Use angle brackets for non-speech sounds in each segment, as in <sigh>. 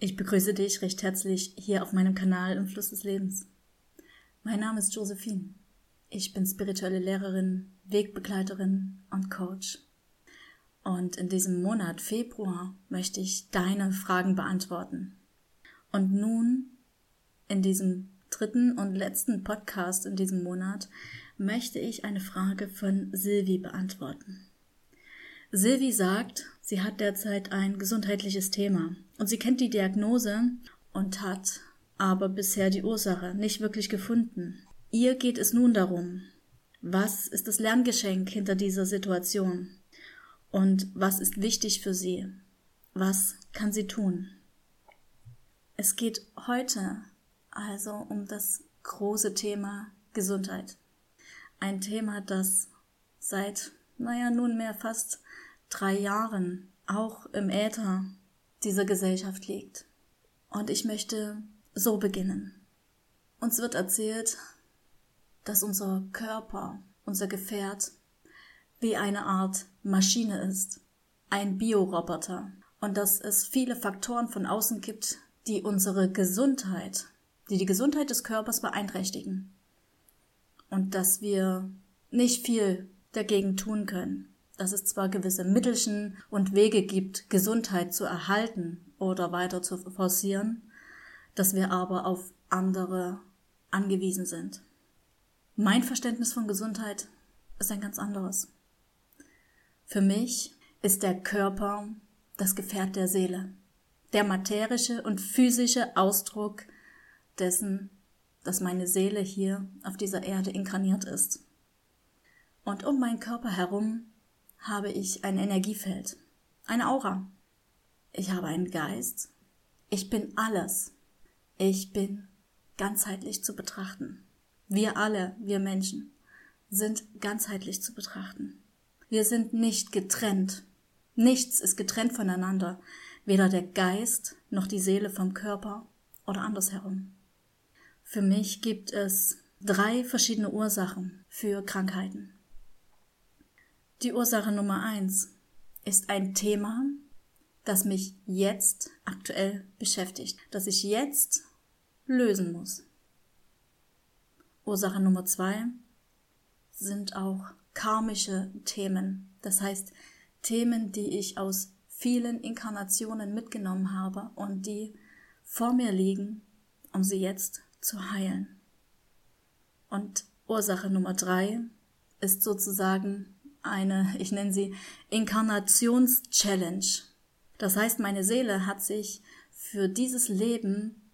Ich begrüße dich recht herzlich hier auf meinem Kanal im Fluss des Lebens. Mein Name ist Josephine. Ich bin spirituelle Lehrerin, Wegbegleiterin und Coach. Und in diesem Monat Februar möchte ich deine Fragen beantworten. Und nun, in diesem dritten und letzten Podcast in diesem Monat, möchte ich eine Frage von Silvi beantworten. Silvi sagt, sie hat derzeit ein gesundheitliches Thema und sie kennt die Diagnose und hat aber bisher die Ursache nicht wirklich gefunden. Ihr geht es nun darum, was ist das Lerngeschenk hinter dieser Situation und was ist wichtig für sie? Was kann sie tun? Es geht heute also um das große Thema Gesundheit. Ein Thema, das seit, naja, nunmehr fast drei Jahren auch im Äther dieser Gesellschaft liegt. Und ich möchte so beginnen. Uns wird erzählt, dass unser Körper, unser Gefährt, wie eine Art Maschine ist, ein Bioroboter, und dass es viele Faktoren von außen gibt, die unsere Gesundheit, die die Gesundheit des Körpers beeinträchtigen. Und dass wir nicht viel dagegen tun können dass es zwar gewisse Mittelchen und Wege gibt, Gesundheit zu erhalten oder weiter zu forcieren, dass wir aber auf andere angewiesen sind. Mein Verständnis von Gesundheit ist ein ganz anderes. Für mich ist der Körper das Gefährt der Seele, der materische und physische Ausdruck dessen, dass meine Seele hier auf dieser Erde inkarniert ist. Und um meinen Körper herum habe ich ein Energiefeld, eine Aura. Ich habe einen Geist. Ich bin alles. Ich bin ganzheitlich zu betrachten. Wir alle, wir Menschen, sind ganzheitlich zu betrachten. Wir sind nicht getrennt. Nichts ist getrennt voneinander, weder der Geist noch die Seele vom Körper oder andersherum. Für mich gibt es drei verschiedene Ursachen für Krankheiten. Die Ursache Nummer eins ist ein Thema, das mich jetzt aktuell beschäftigt, das ich jetzt lösen muss. Ursache Nummer zwei sind auch karmische Themen, das heißt Themen, die ich aus vielen Inkarnationen mitgenommen habe und die vor mir liegen, um sie jetzt zu heilen. Und Ursache Nummer drei ist sozusagen eine, ich nenne sie Inkarnations-Challenge. Das heißt, meine Seele hat sich für dieses Leben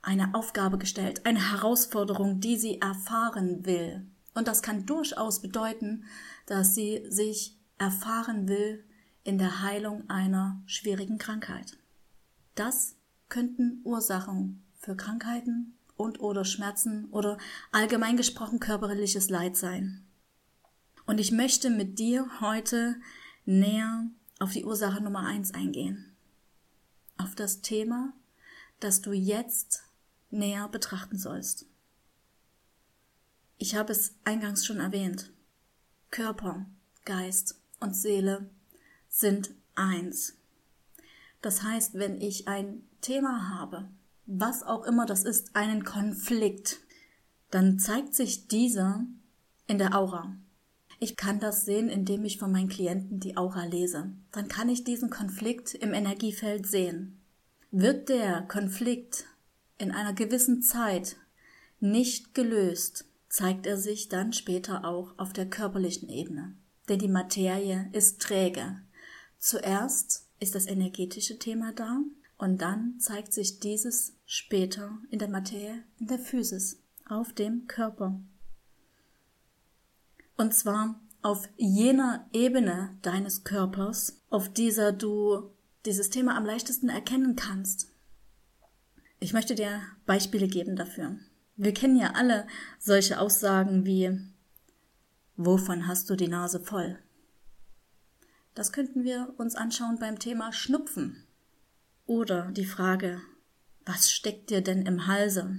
eine Aufgabe gestellt, eine Herausforderung, die sie erfahren will. Und das kann durchaus bedeuten, dass sie sich erfahren will in der Heilung einer schwierigen Krankheit. Das könnten Ursachen für Krankheiten und oder Schmerzen oder allgemein gesprochen körperliches Leid sein. Und ich möchte mit dir heute näher auf die Ursache Nummer eins eingehen. Auf das Thema, das du jetzt näher betrachten sollst. Ich habe es eingangs schon erwähnt. Körper, Geist und Seele sind eins. Das heißt, wenn ich ein Thema habe, was auch immer das ist, einen Konflikt, dann zeigt sich dieser in der Aura. Ich kann das sehen, indem ich von meinen Klienten die Aura lese. Dann kann ich diesen Konflikt im Energiefeld sehen. Wird der Konflikt in einer gewissen Zeit nicht gelöst, zeigt er sich dann später auch auf der körperlichen Ebene. Denn die Materie ist träge. Zuerst ist das energetische Thema da und dann zeigt sich dieses später in der Materie, in der Physis, auf dem Körper. Und zwar auf jener Ebene deines Körpers, auf dieser du dieses Thema am leichtesten erkennen kannst. Ich möchte dir Beispiele geben dafür. Wir kennen ja alle solche Aussagen wie Wovon hast du die Nase voll? Das könnten wir uns anschauen beim Thema Schnupfen. Oder die Frage, was steckt dir denn im Halse,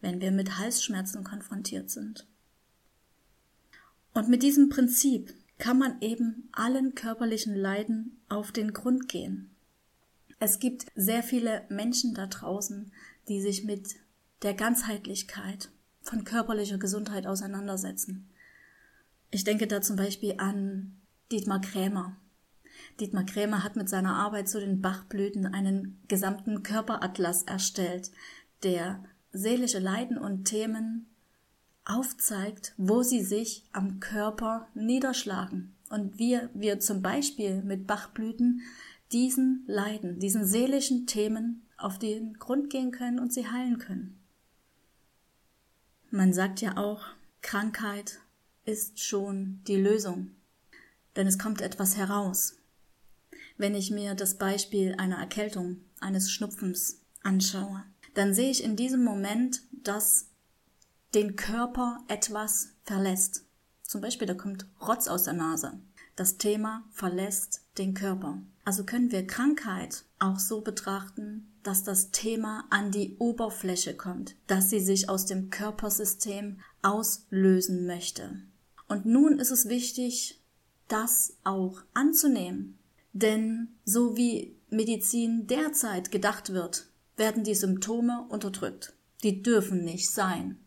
wenn wir mit Halsschmerzen konfrontiert sind? Und mit diesem Prinzip kann man eben allen körperlichen Leiden auf den Grund gehen. Es gibt sehr viele Menschen da draußen, die sich mit der Ganzheitlichkeit von körperlicher Gesundheit auseinandersetzen. Ich denke da zum Beispiel an Dietmar Krämer. Dietmar Krämer hat mit seiner Arbeit zu den Bachblüten einen gesamten Körperatlas erstellt, der seelische Leiden und Themen aufzeigt, wo sie sich am Körper niederschlagen und wie wir zum Beispiel mit Bachblüten diesen Leiden, diesen seelischen Themen auf den Grund gehen können und sie heilen können. Man sagt ja auch, Krankheit ist schon die Lösung, denn es kommt etwas heraus. Wenn ich mir das Beispiel einer Erkältung, eines Schnupfens anschaue, dann sehe ich in diesem Moment, dass den Körper etwas verlässt. Zum Beispiel, da kommt Rotz aus der Nase. Das Thema verlässt den Körper. Also können wir Krankheit auch so betrachten, dass das Thema an die Oberfläche kommt, dass sie sich aus dem Körpersystem auslösen möchte. Und nun ist es wichtig, das auch anzunehmen. Denn so wie Medizin derzeit gedacht wird, werden die Symptome unterdrückt. Die dürfen nicht sein.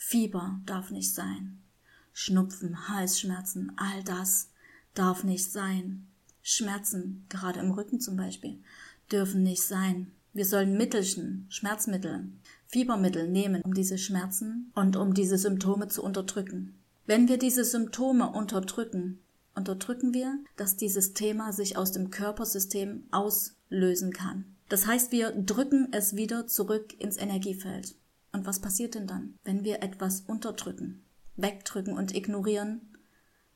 Fieber darf nicht sein. Schnupfen, Halsschmerzen, all das darf nicht sein. Schmerzen, gerade im Rücken zum Beispiel, dürfen nicht sein. Wir sollen Mittelchen, Schmerzmittel, Fiebermittel nehmen, um diese Schmerzen und um diese Symptome zu unterdrücken. Wenn wir diese Symptome unterdrücken, unterdrücken wir, dass dieses Thema sich aus dem Körpersystem auslösen kann. Das heißt, wir drücken es wieder zurück ins Energiefeld. Und was passiert denn dann, wenn wir etwas unterdrücken, wegdrücken und ignorieren?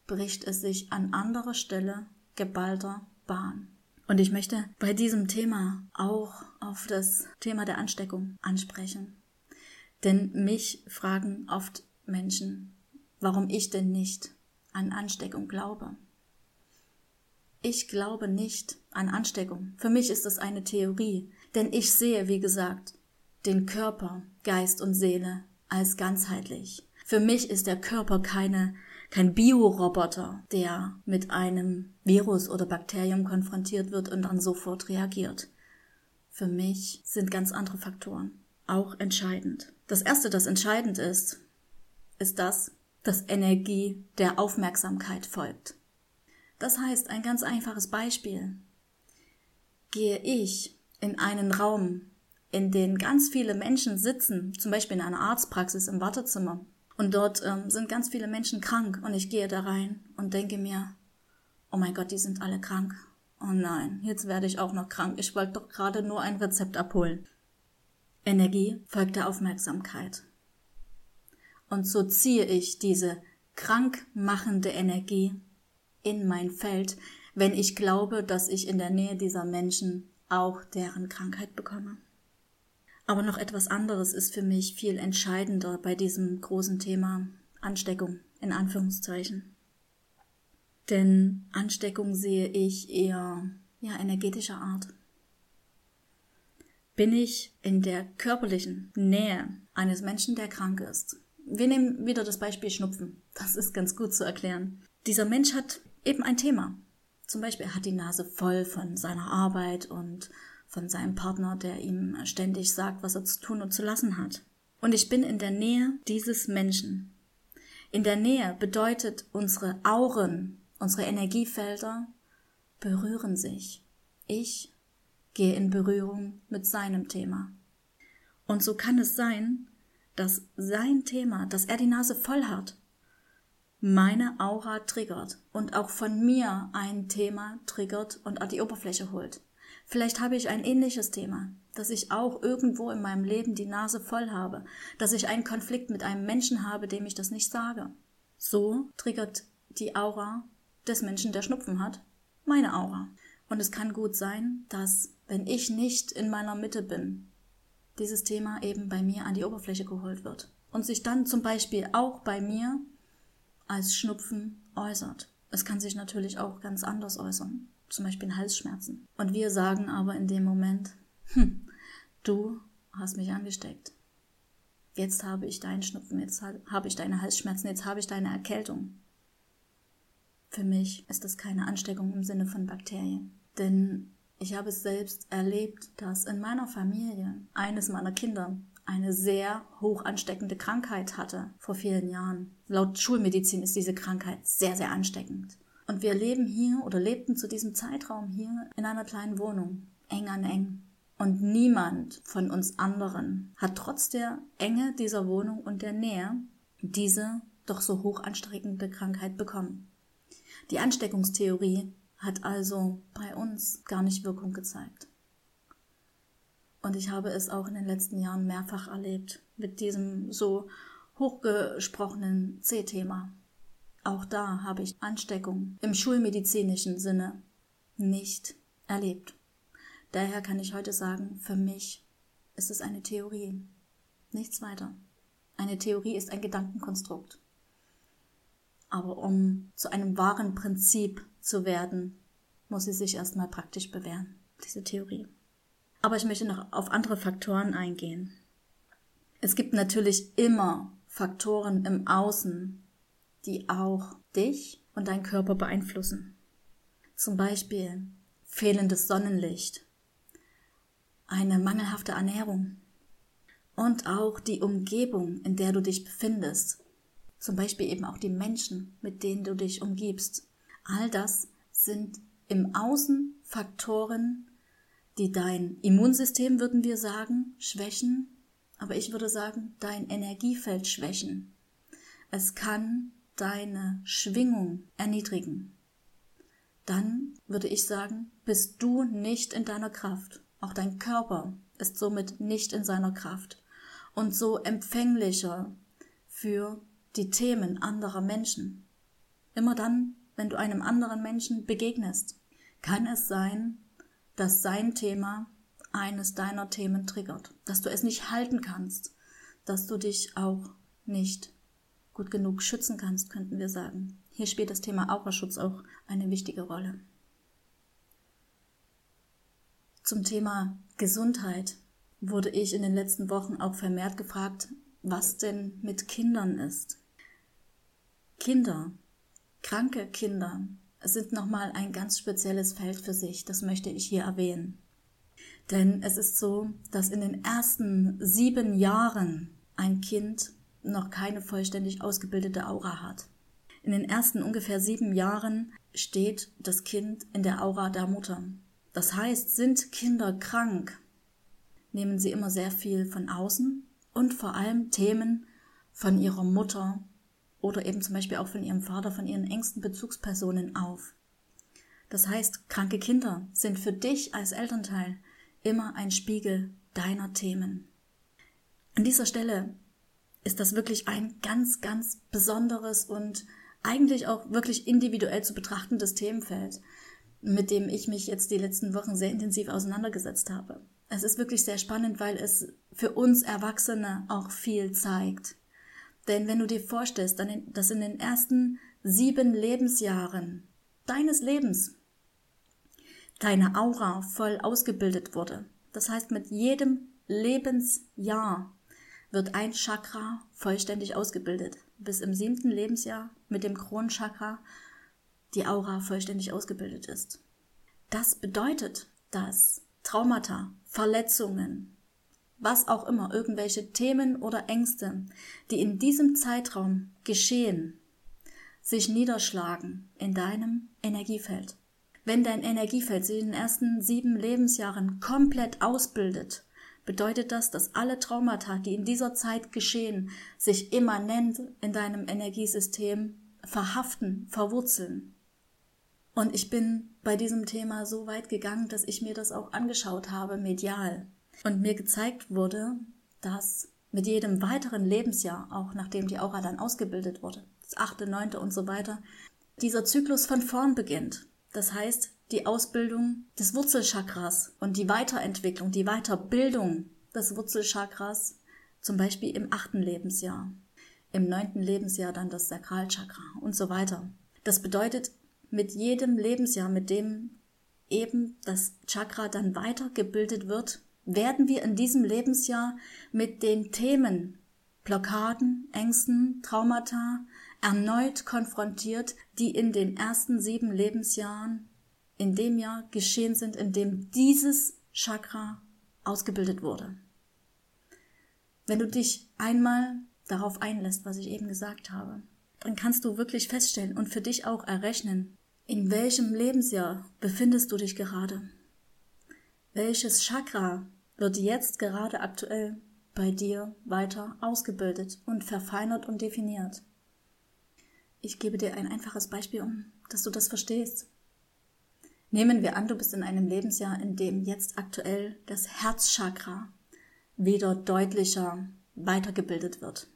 Bricht es sich an anderer Stelle geballter Bahn. Und ich möchte bei diesem Thema auch auf das Thema der Ansteckung ansprechen. Denn mich fragen oft Menschen, warum ich denn nicht an Ansteckung glaube. Ich glaube nicht an Ansteckung. Für mich ist das eine Theorie, denn ich sehe, wie gesagt, den Körper, Geist und Seele als ganzheitlich. Für mich ist der Körper keine, kein Bioroboter, der mit einem Virus oder Bakterium konfrontiert wird und dann sofort reagiert. Für mich sind ganz andere Faktoren auch entscheidend. Das erste, das entscheidend ist, ist das, dass Energie der Aufmerksamkeit folgt. Das heißt, ein ganz einfaches Beispiel. Gehe ich in einen Raum, in dem ganz viele Menschen sitzen, zum Beispiel in einer Arztpraxis im Wartezimmer, und dort ähm, sind ganz viele Menschen krank, und ich gehe da rein und denke mir, oh mein Gott, die sind alle krank. Oh nein, jetzt werde ich auch noch krank. Ich wollte doch gerade nur ein Rezept abholen. Energie folgt der Aufmerksamkeit. Und so ziehe ich diese krankmachende Energie in mein Feld, wenn ich glaube, dass ich in der Nähe dieser Menschen auch deren Krankheit bekomme. Aber noch etwas anderes ist für mich viel entscheidender bei diesem großen Thema Ansteckung in Anführungszeichen. Denn Ansteckung sehe ich eher ja energetischer Art. Bin ich in der körperlichen Nähe eines Menschen, der krank ist. Wir nehmen wieder das Beispiel Schnupfen. Das ist ganz gut zu erklären. Dieser Mensch hat eben ein Thema. Zum Beispiel er hat die Nase voll von seiner Arbeit und von seinem Partner, der ihm ständig sagt, was er zu tun und zu lassen hat. Und ich bin in der Nähe dieses Menschen. In der Nähe bedeutet unsere Auren, unsere Energiefelder berühren sich. Ich gehe in Berührung mit seinem Thema. Und so kann es sein, dass sein Thema, dass er die Nase voll hat, meine Aura triggert und auch von mir ein Thema triggert und an die Oberfläche holt. Vielleicht habe ich ein ähnliches Thema, dass ich auch irgendwo in meinem Leben die Nase voll habe, dass ich einen Konflikt mit einem Menschen habe, dem ich das nicht sage. So triggert die Aura des Menschen, der Schnupfen hat, meine Aura. Und es kann gut sein, dass, wenn ich nicht in meiner Mitte bin, dieses Thema eben bei mir an die Oberfläche geholt wird und sich dann zum Beispiel auch bei mir als Schnupfen äußert. Es kann sich natürlich auch ganz anders äußern, zum Beispiel Halsschmerzen. Und wir sagen aber in dem Moment, hm, du hast mich angesteckt. Jetzt habe ich deinen Schnupfen, jetzt habe ich deine Halsschmerzen, jetzt habe ich deine Erkältung. Für mich ist das keine Ansteckung im Sinne von Bakterien. Denn Ich habe es selbst erlebt, dass in meiner Familie eines meiner Kinder eine sehr hoch ansteckende Krankheit hatte vor vielen Jahren. Laut Schulmedizin ist diese Krankheit sehr, sehr ansteckend. Und wir leben hier oder lebten zu diesem Zeitraum hier in einer kleinen Wohnung, eng an eng. Und niemand von uns anderen hat trotz der Enge dieser Wohnung und der Nähe diese doch so hoch ansteckende Krankheit bekommen. Die Ansteckungstheorie hat also bei uns gar nicht Wirkung gezeigt. Und ich habe es auch in den letzten Jahren mehrfach erlebt mit diesem so hochgesprochenen C-Thema. Auch da habe ich Ansteckung im schulmedizinischen Sinne nicht erlebt. Daher kann ich heute sagen, für mich ist es eine Theorie, nichts weiter. Eine Theorie ist ein Gedankenkonstrukt. Aber um zu einem wahren Prinzip zu werden, muss sie sich erstmal praktisch bewähren, diese Theorie. Aber ich möchte noch auf andere Faktoren eingehen. Es gibt natürlich immer Faktoren im Außen, die auch dich und deinen Körper beeinflussen. Zum Beispiel fehlendes Sonnenlicht, eine mangelhafte Ernährung und auch die Umgebung, in der du dich befindest. Zum Beispiel eben auch die Menschen, mit denen du dich umgibst. All das sind im Außen Faktoren, die dein Immunsystem, würden wir sagen, schwächen, aber ich würde sagen, dein Energiefeld schwächen. Es kann deine Schwingung erniedrigen. Dann würde ich sagen, bist du nicht in deiner Kraft. Auch dein Körper ist somit nicht in seiner Kraft und so empfänglicher für die Themen anderer Menschen. Immer dann, wenn du einem anderen Menschen begegnest, kann es sein, dass sein Thema eines deiner Themen triggert, dass du es nicht halten kannst, dass du dich auch nicht gut genug schützen kannst, könnten wir sagen. Hier spielt das Thema Auraschutz auch eine wichtige Rolle. Zum Thema Gesundheit wurde ich in den letzten Wochen auch vermehrt gefragt, was denn mit Kindern ist. Kinder, kranke Kinder, sind nochmal ein ganz spezielles Feld für sich, das möchte ich hier erwähnen. Denn es ist so, dass in den ersten sieben Jahren ein Kind noch keine vollständig ausgebildete Aura hat. In den ersten ungefähr sieben Jahren steht das Kind in der Aura der Mutter. Das heißt, sind Kinder krank, nehmen sie immer sehr viel von außen und vor allem Themen von ihrer Mutter oder eben zum Beispiel auch von ihrem Vater, von ihren engsten Bezugspersonen auf. Das heißt, kranke Kinder sind für dich als Elternteil immer ein Spiegel deiner Themen. An dieser Stelle ist das wirklich ein ganz, ganz besonderes und eigentlich auch wirklich individuell zu betrachtendes Themenfeld, mit dem ich mich jetzt die letzten Wochen sehr intensiv auseinandergesetzt habe. Es ist wirklich sehr spannend, weil es für uns Erwachsene auch viel zeigt. Denn wenn du dir vorstellst, dass in den ersten sieben Lebensjahren deines Lebens deine Aura voll ausgebildet wurde, das heißt mit jedem Lebensjahr wird ein Chakra vollständig ausgebildet, bis im siebten Lebensjahr mit dem Kronchakra die Aura vollständig ausgebildet ist. Das bedeutet, dass Traumata, Verletzungen, was auch immer, irgendwelche Themen oder Ängste, die in diesem Zeitraum geschehen, sich niederschlagen in deinem Energiefeld. Wenn dein Energiefeld sich in den ersten sieben Lebensjahren komplett ausbildet, bedeutet das, dass alle Traumata, die in dieser Zeit geschehen, sich immanent in deinem Energiesystem verhaften, verwurzeln. Und ich bin bei diesem Thema so weit gegangen, dass ich mir das auch angeschaut habe, medial und mir gezeigt wurde, dass mit jedem weiteren Lebensjahr, auch nachdem die Aura dann ausgebildet wurde, das achte, neunte und so weiter, dieser Zyklus von vorn beginnt. Das heißt, die Ausbildung des Wurzelchakras und die Weiterentwicklung, die Weiterbildung des Wurzelchakras, zum Beispiel im achten Lebensjahr, im neunten Lebensjahr dann das Sakralchakra und so weiter. Das bedeutet, mit jedem Lebensjahr, mit dem eben das Chakra dann weitergebildet wird, werden wir in diesem Lebensjahr mit den Themen Blockaden, Ängsten, Traumata erneut konfrontiert, die in den ersten sieben Lebensjahren in dem Jahr geschehen sind, in dem dieses Chakra ausgebildet wurde. Wenn du dich einmal darauf einlässt, was ich eben gesagt habe, dann kannst du wirklich feststellen und für dich auch errechnen, in welchem Lebensjahr befindest du dich gerade? Welches Chakra wird jetzt gerade aktuell bei dir weiter ausgebildet und verfeinert und definiert? Ich gebe dir ein einfaches Beispiel, um dass du das verstehst. Nehmen wir an, du bist in einem Lebensjahr, in dem jetzt aktuell das Herzchakra wieder deutlicher weitergebildet wird.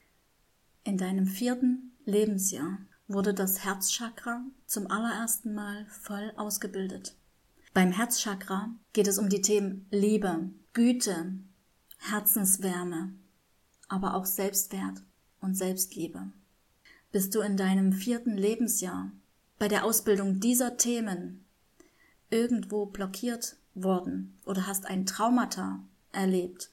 In deinem vierten Lebensjahr wurde das Herzchakra zum allerersten Mal voll ausgebildet. Beim Herzchakra geht es um die Themen Liebe, Güte, Herzenswärme, aber auch Selbstwert und Selbstliebe. Bist du in deinem vierten Lebensjahr bei der Ausbildung dieser Themen irgendwo blockiert worden oder hast ein Traumata erlebt,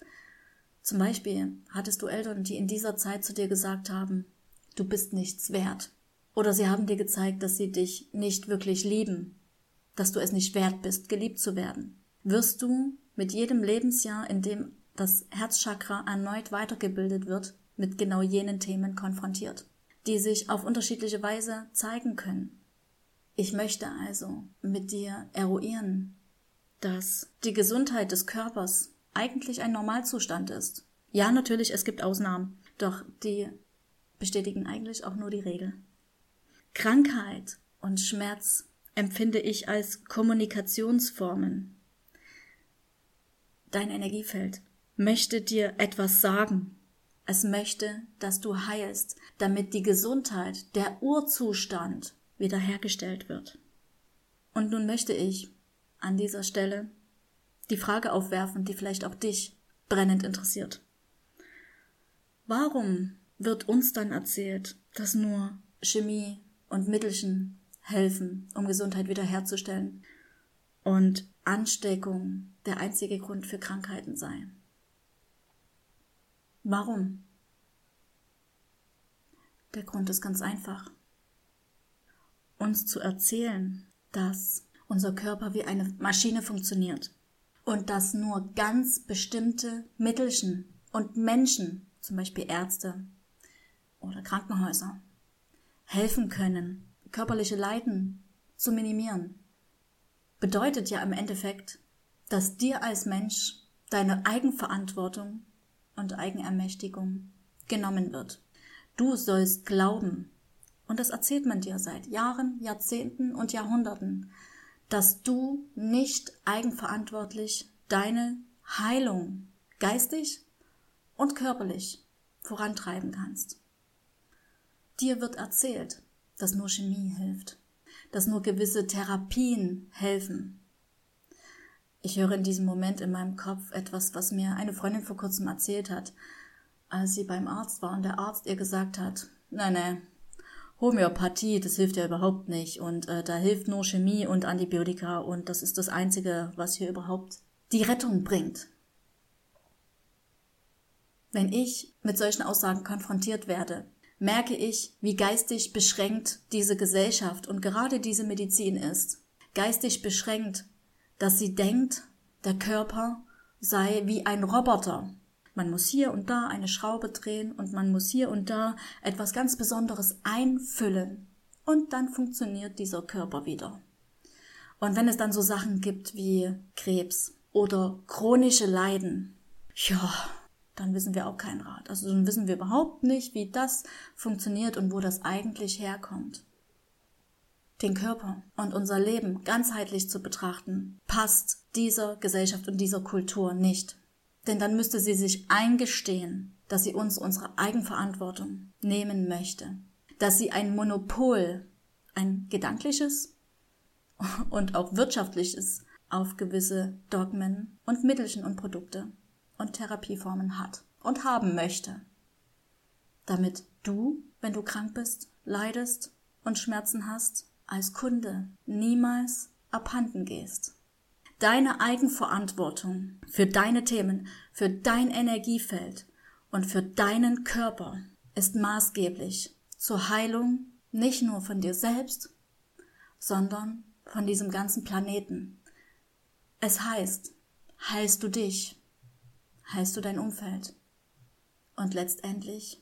zum Beispiel hattest du Eltern, die in dieser Zeit zu dir gesagt haben, du bist nichts wert. Oder sie haben dir gezeigt, dass sie dich nicht wirklich lieben, dass du es nicht wert bist, geliebt zu werden. Wirst du mit jedem Lebensjahr, in dem das Herzchakra erneut weitergebildet wird, mit genau jenen Themen konfrontiert, die sich auf unterschiedliche Weise zeigen können. Ich möchte also mit dir eruieren, dass die Gesundheit des Körpers eigentlich ein Normalzustand ist. Ja, natürlich, es gibt Ausnahmen, doch die bestätigen eigentlich auch nur die Regel. Krankheit und Schmerz empfinde ich als Kommunikationsformen. Dein Energiefeld möchte dir etwas sagen. Es möchte, dass du heilst, damit die Gesundheit, der Urzustand wiederhergestellt wird. Und nun möchte ich an dieser Stelle die Frage aufwerfen, die vielleicht auch dich brennend interessiert. Warum wird uns dann erzählt, dass nur Chemie und Mittelchen helfen, um Gesundheit wiederherzustellen und Ansteckung der einzige Grund für Krankheiten sei? Warum? Der Grund ist ganz einfach. Uns zu erzählen, dass unser Körper wie eine Maschine funktioniert, und dass nur ganz bestimmte Mittelchen und Menschen, zum Beispiel Ärzte oder Krankenhäuser, helfen können, körperliche Leiden zu minimieren, bedeutet ja im Endeffekt, dass dir als Mensch deine Eigenverantwortung und Eigenermächtigung genommen wird. Du sollst glauben, und das erzählt man dir seit Jahren, Jahrzehnten und Jahrhunderten, dass du nicht eigenverantwortlich deine Heilung geistig und körperlich vorantreiben kannst. Dir wird erzählt, dass nur Chemie hilft, dass nur gewisse Therapien helfen. Ich höre in diesem Moment in meinem Kopf etwas, was mir eine Freundin vor kurzem erzählt hat, als sie beim Arzt war und der Arzt ihr gesagt hat, nein, nein, Homöopathie, das hilft ja überhaupt nicht. Und äh, da hilft nur Chemie und Antibiotika und das ist das Einzige, was hier überhaupt die Rettung bringt. Wenn ich mit solchen Aussagen konfrontiert werde, merke ich, wie geistig beschränkt diese Gesellschaft und gerade diese Medizin ist. Geistig beschränkt, dass sie denkt, der Körper sei wie ein Roboter, man muss hier und da eine Schraube drehen und man muss hier und da etwas ganz Besonderes einfüllen. Und dann funktioniert dieser Körper wieder. Und wenn es dann so Sachen gibt wie Krebs oder chronische Leiden, ja, dann wissen wir auch keinen Rat. Also dann wissen wir überhaupt nicht, wie das funktioniert und wo das eigentlich herkommt. Den Körper und unser Leben ganzheitlich zu betrachten, passt dieser Gesellschaft und dieser Kultur nicht. Denn dann müsste sie sich eingestehen, dass sie uns unsere Eigenverantwortung nehmen möchte, dass sie ein Monopol, ein gedankliches <laughs> und auch wirtschaftliches auf gewisse Dogmen und Mittelchen und Produkte und Therapieformen hat und haben möchte, damit du, wenn du krank bist, leidest und Schmerzen hast, als Kunde niemals abhanden gehst. Deine Eigenverantwortung für deine Themen, für dein Energiefeld und für deinen Körper ist maßgeblich zur Heilung nicht nur von dir selbst, sondern von diesem ganzen Planeten. Es heißt, heilst du dich, heilst du dein Umfeld und letztendlich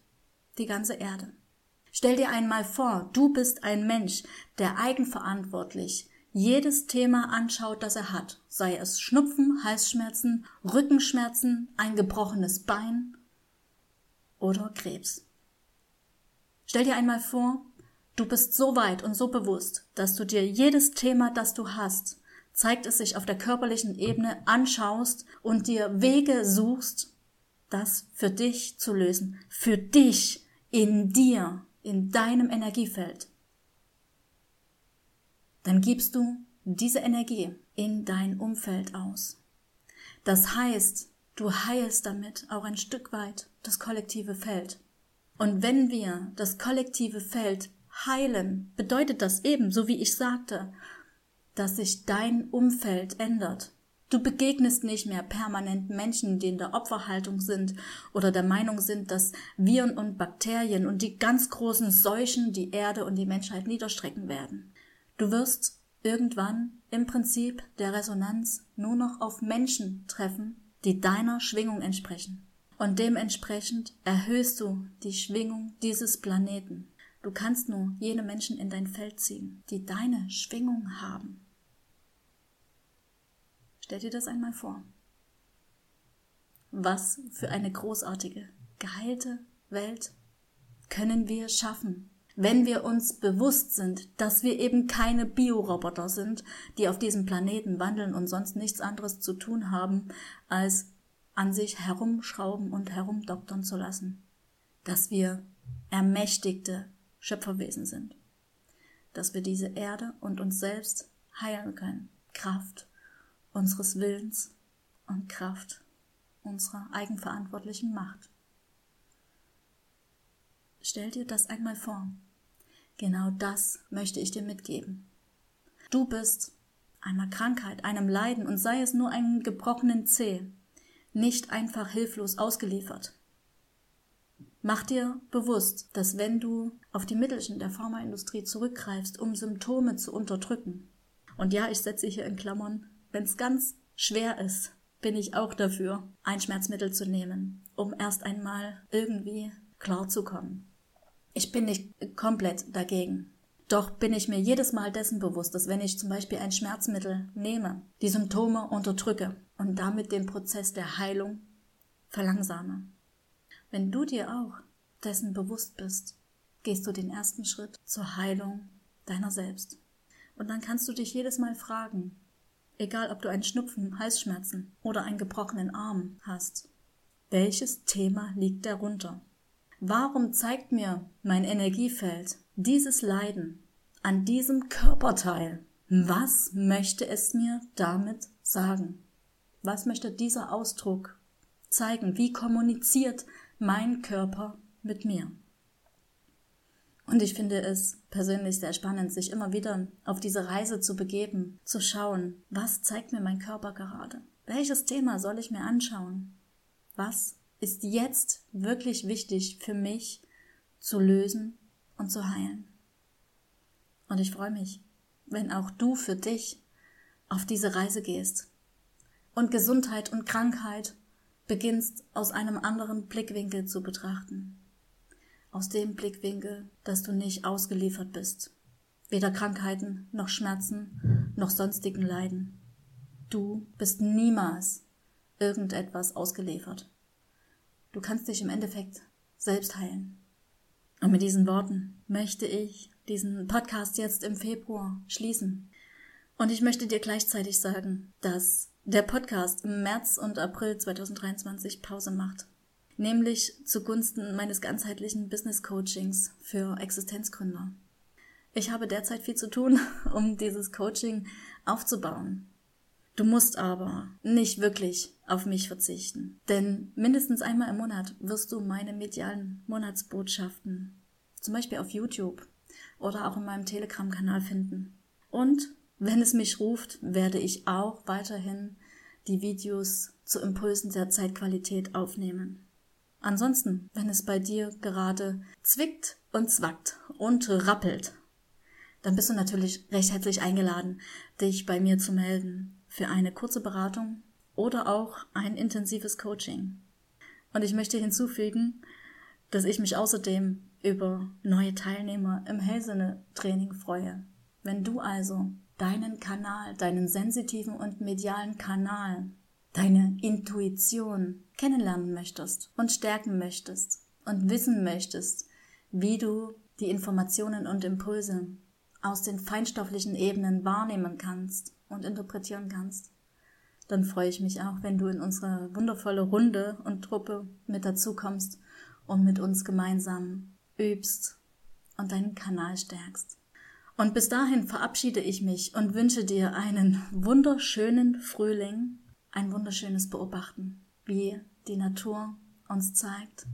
die ganze Erde. Stell dir einmal vor, du bist ein Mensch, der eigenverantwortlich jedes Thema anschaut, das er hat, sei es Schnupfen, Halsschmerzen, Rückenschmerzen, ein gebrochenes Bein oder Krebs. Stell dir einmal vor, du bist so weit und so bewusst, dass du dir jedes Thema, das du hast, zeigt es sich auf der körperlichen Ebene, anschaust und dir Wege suchst, das für dich zu lösen, für dich, in dir, in deinem Energiefeld. Dann gibst du diese Energie in dein Umfeld aus. Das heißt, du heilst damit auch ein Stück weit das kollektive Feld. Und wenn wir das kollektive Feld heilen, bedeutet das eben, so wie ich sagte, dass sich dein Umfeld ändert. Du begegnest nicht mehr permanent Menschen, die in der Opferhaltung sind oder der Meinung sind, dass Viren und Bakterien und die ganz großen Seuchen die Erde und die Menschheit niederstrecken werden. Du wirst irgendwann im Prinzip der Resonanz nur noch auf Menschen treffen, die deiner Schwingung entsprechen. Und dementsprechend erhöhst du die Schwingung dieses Planeten. Du kannst nur jene Menschen in dein Feld ziehen, die deine Schwingung haben. Stell dir das einmal vor. Was für eine großartige, geheilte Welt können wir schaffen, wenn wir uns bewusst sind, dass wir eben keine Bioroboter sind, die auf diesem Planeten wandeln und sonst nichts anderes zu tun haben, als an sich herumschrauben und herumdoktern zu lassen. Dass wir ermächtigte Schöpferwesen sind. Dass wir diese Erde und uns selbst heilen können. Kraft unseres Willens und Kraft unserer eigenverantwortlichen Macht. Stell dir das einmal vor. Genau das möchte ich dir mitgeben. Du bist einer Krankheit, einem Leiden und sei es nur einen gebrochenen Zeh, nicht einfach hilflos ausgeliefert. Mach dir bewusst, dass wenn du auf die Mittelchen der Pharmaindustrie zurückgreifst, um Symptome zu unterdrücken, und ja, ich setze hier in Klammern, wenn es ganz schwer ist, bin ich auch dafür, ein Schmerzmittel zu nehmen, um erst einmal irgendwie klarzukommen. Ich bin nicht komplett dagegen. Doch bin ich mir jedes Mal dessen bewusst, dass wenn ich zum Beispiel ein Schmerzmittel nehme, die Symptome unterdrücke und damit den Prozess der Heilung verlangsame. Wenn du dir auch dessen bewusst bist, gehst du den ersten Schritt zur Heilung deiner selbst. Und dann kannst du dich jedes Mal fragen, egal ob du einen Schnupfen, Halsschmerzen oder einen gebrochenen Arm hast, welches Thema liegt darunter? Warum zeigt mir mein Energiefeld dieses Leiden an diesem Körperteil? Was möchte es mir damit sagen? Was möchte dieser Ausdruck zeigen? Wie kommuniziert mein Körper mit mir. Und ich finde es persönlich sehr spannend, sich immer wieder auf diese Reise zu begeben, zu schauen, was zeigt mir mein Körper gerade? Welches Thema soll ich mir anschauen? Was ist jetzt wirklich wichtig für mich zu lösen und zu heilen? Und ich freue mich, wenn auch du für dich auf diese Reise gehst und Gesundheit und Krankheit beginnst aus einem anderen Blickwinkel zu betrachten. Aus dem Blickwinkel, dass du nicht ausgeliefert bist. Weder Krankheiten noch Schmerzen noch sonstigen Leiden. Du bist niemals irgendetwas ausgeliefert. Du kannst dich im Endeffekt selbst heilen. Und mit diesen Worten möchte ich diesen Podcast jetzt im Februar schließen. Und ich möchte dir gleichzeitig sagen, dass der Podcast im März und April 2023 Pause macht. Nämlich zugunsten meines ganzheitlichen Business Coachings für Existenzgründer. Ich habe derzeit viel zu tun, <laughs> um dieses Coaching aufzubauen. Du musst aber nicht wirklich auf mich verzichten. Denn mindestens einmal im Monat wirst du meine medialen Monatsbotschaften, zum Beispiel auf YouTube oder auch in meinem Telegram-Kanal finden. Und wenn es mich ruft, werde ich auch weiterhin die Videos zu Impulsen der Zeitqualität aufnehmen. Ansonsten, wenn es bei dir gerade zwickt und zwackt und rappelt, dann bist du natürlich recht herzlich eingeladen, dich bei mir zu melden für eine kurze Beratung oder auch ein intensives Coaching. Und ich möchte hinzufügen, dass ich mich außerdem über neue Teilnehmer im Hellsinne-Training freue. Wenn du also deinen Kanal, deinen sensitiven und medialen Kanal, deine Intuition kennenlernen möchtest und stärken möchtest und wissen möchtest, wie du die Informationen und Impulse aus den feinstofflichen Ebenen wahrnehmen kannst und interpretieren kannst, dann freue ich mich auch, wenn du in unsere wundervolle Runde und Truppe mit dazu kommst und mit uns gemeinsam übst und deinen Kanal stärkst. Und bis dahin verabschiede ich mich und wünsche dir einen wunderschönen Frühling, ein wunderschönes Beobachten, wie die Natur uns zeigt,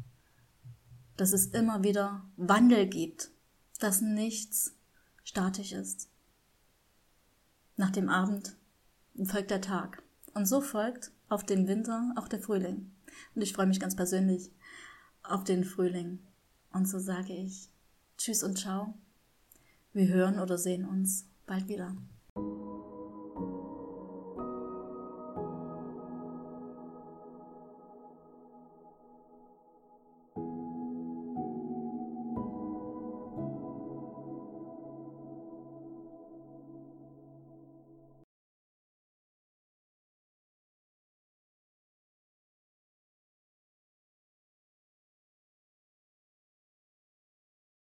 dass es immer wieder Wandel gibt, dass nichts statisch ist. Nach dem Abend folgt der Tag. Und so folgt auf den Winter auch der Frühling. Und ich freue mich ganz persönlich auf den Frühling. Und so sage ich Tschüss und Ciao. Wir hören oder sehen uns bald wieder.